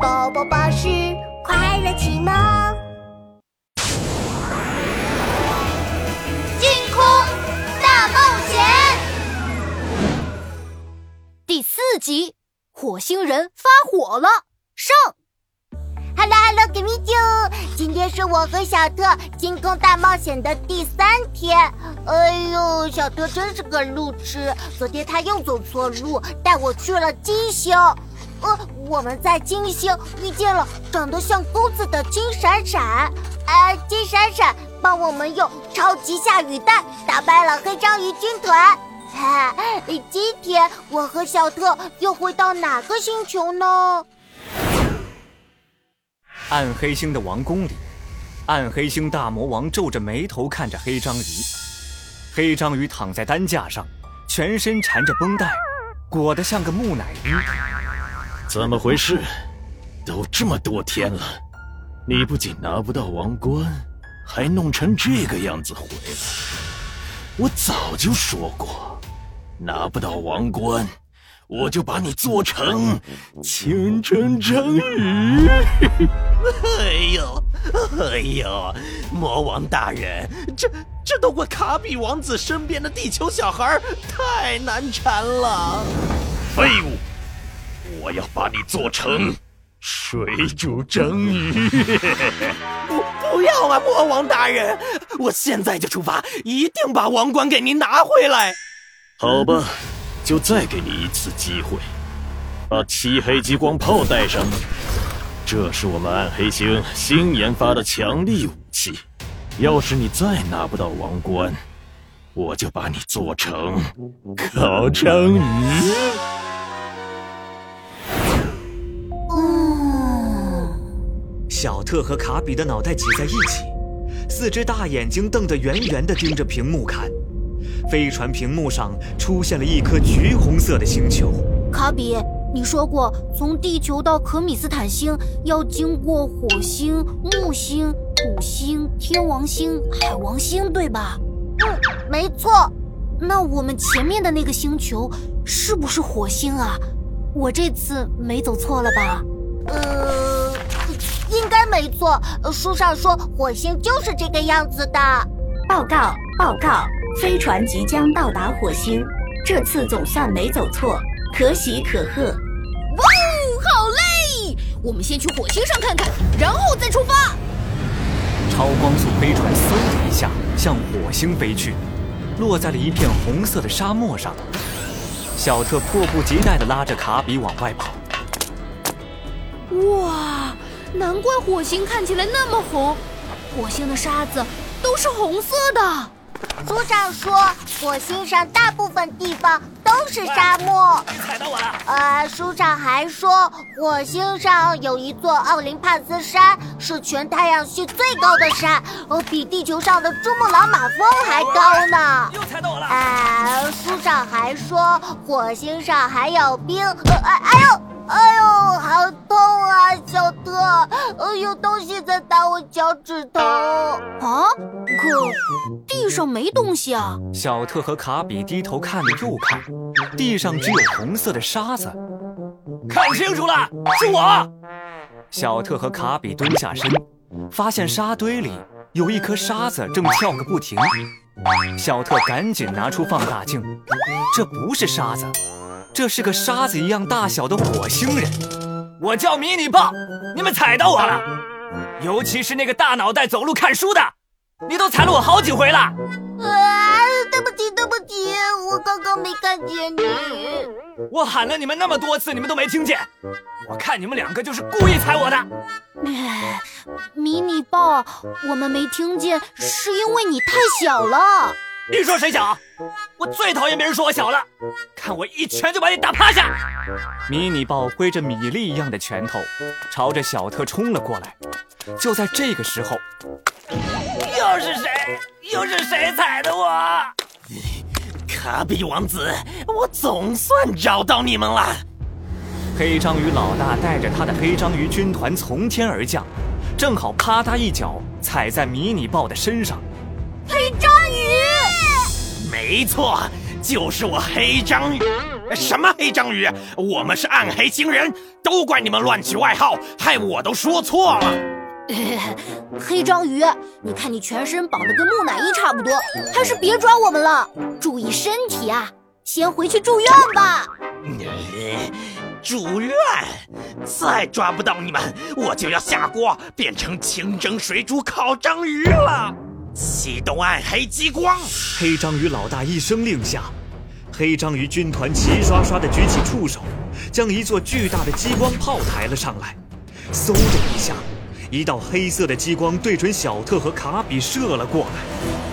宝宝巴士快乐启蒙，星空大冒险第四集：火星人发火了。上，Hello Hello，给米酒。今天是我和小特星空大冒险的第三天。哎呦，小特真是个路痴，昨天他又走错路，带我去了金星。呃，我们在金星遇见了长得像钩子的金闪闪，哎，金闪闪帮我们用超级下雨弹打败了黑章鱼军团。哈，今天我和小特又会到哪个星球呢？暗黑星的王宫里，暗黑星大魔王皱着眉头看着黑章鱼。黑章鱼躺在担架上，全身缠着绷带，裹得像个木乃伊。怎么回事？都这么多天了，你不仅拿不到王冠，还弄成这个样子回来。我早就说过，拿不到王冠，我就把你做成千城章鱼。哎呦，哎呦，魔王大人，这这都怪卡比王子身边的地球小孩太难缠了。废物！我要把你做成水煮章鱼！不，不要啊，魔王大人！我现在就出发，一定把王冠给您拿回来。好吧，就再给你一次机会，把漆黑激光炮带上。这是我们暗黑星新研发的强力武器。要是你再拿不到王冠，我就把你做成 烤章鱼。小特和卡比的脑袋挤在一起，四只大眼睛瞪得圆圆的，盯着屏幕看。飞船屏幕上出现了一颗橘红色的星球。卡比，你说过从地球到可米斯坦星要经过火星、木星、土星、天王星、海王星，对吧？嗯，没错。那我们前面的那个星球是不是火星啊？我这次没走错了吧？呃。应该没错，书上说火星就是这个样子的。报告报告，飞船即将到达火星，这次总算没走错，可喜可贺。哇，好嘞！我们先去火星上看看，然后再出发。超光速飞船嗖的一下向火星飞去，落在了一片红色的沙漠上。小特迫不及待地拉着卡比往外跑。哇！难怪火星看起来那么红，火星的沙子都是红色的。书上说，火星上大部分地方都是沙漠。踩到我了。呃，书上还说，火星上有一座奥林帕斯山，是全太阳系最高的山，哦，比地球上的珠穆朗玛峰还高呢。又踩到我了。呃，书上还说，火星上还有冰。呃，哎呦！哎呦，好痛啊，小特！呃，有东西在打我脚趾头啊！可地上没东西啊！小特和卡比低头看了又看，地上只有红色的沙子。看清楚了，是我！小特和卡比蹲下身，发现沙堆里有一颗沙子正跳个不停。小特赶紧拿出放大镜，这不是沙子。这是个沙子一样大小的火星人，我叫迷你豹，你们踩到我了，尤其是那个大脑袋走路看书的，你都踩了我好几回了。刚刚没看见你。我喊了你们那么多次，你们都没听见，我看你们两个就是故意踩我的。迷你豹，我们没听见，是因为你太小了。你说谁小？我最讨厌别人说我小了，看我一拳就把你打趴下！迷你豹挥着米粒一样的拳头，朝着小特冲了过来。就在这个时候，又是谁？又是谁踩的我？卡比王子，我总算找到你们了！黑章鱼老大带着他的黑章鱼军团从天而降，正好啪嗒一脚踩在迷你豹的身上。黑章鱼。没错，就是我黑章鱼。什么黑章鱼？我们是暗黑星人，都怪你们乱取外号，害我都说错了。黑章鱼，你看你全身绑得跟木乃伊差不多，还是别抓我们了，注意身体啊！先回去住院吧。住院？再抓不到你们，我就要下锅变成清蒸水煮烤章鱼了。启动暗黑激光！黑章鱼老大一声令下，黑章鱼军团齐刷刷地举起触手，将一座巨大的激光炮抬了上来。嗖的一下，一道黑色的激光对准小特和卡比射了过来。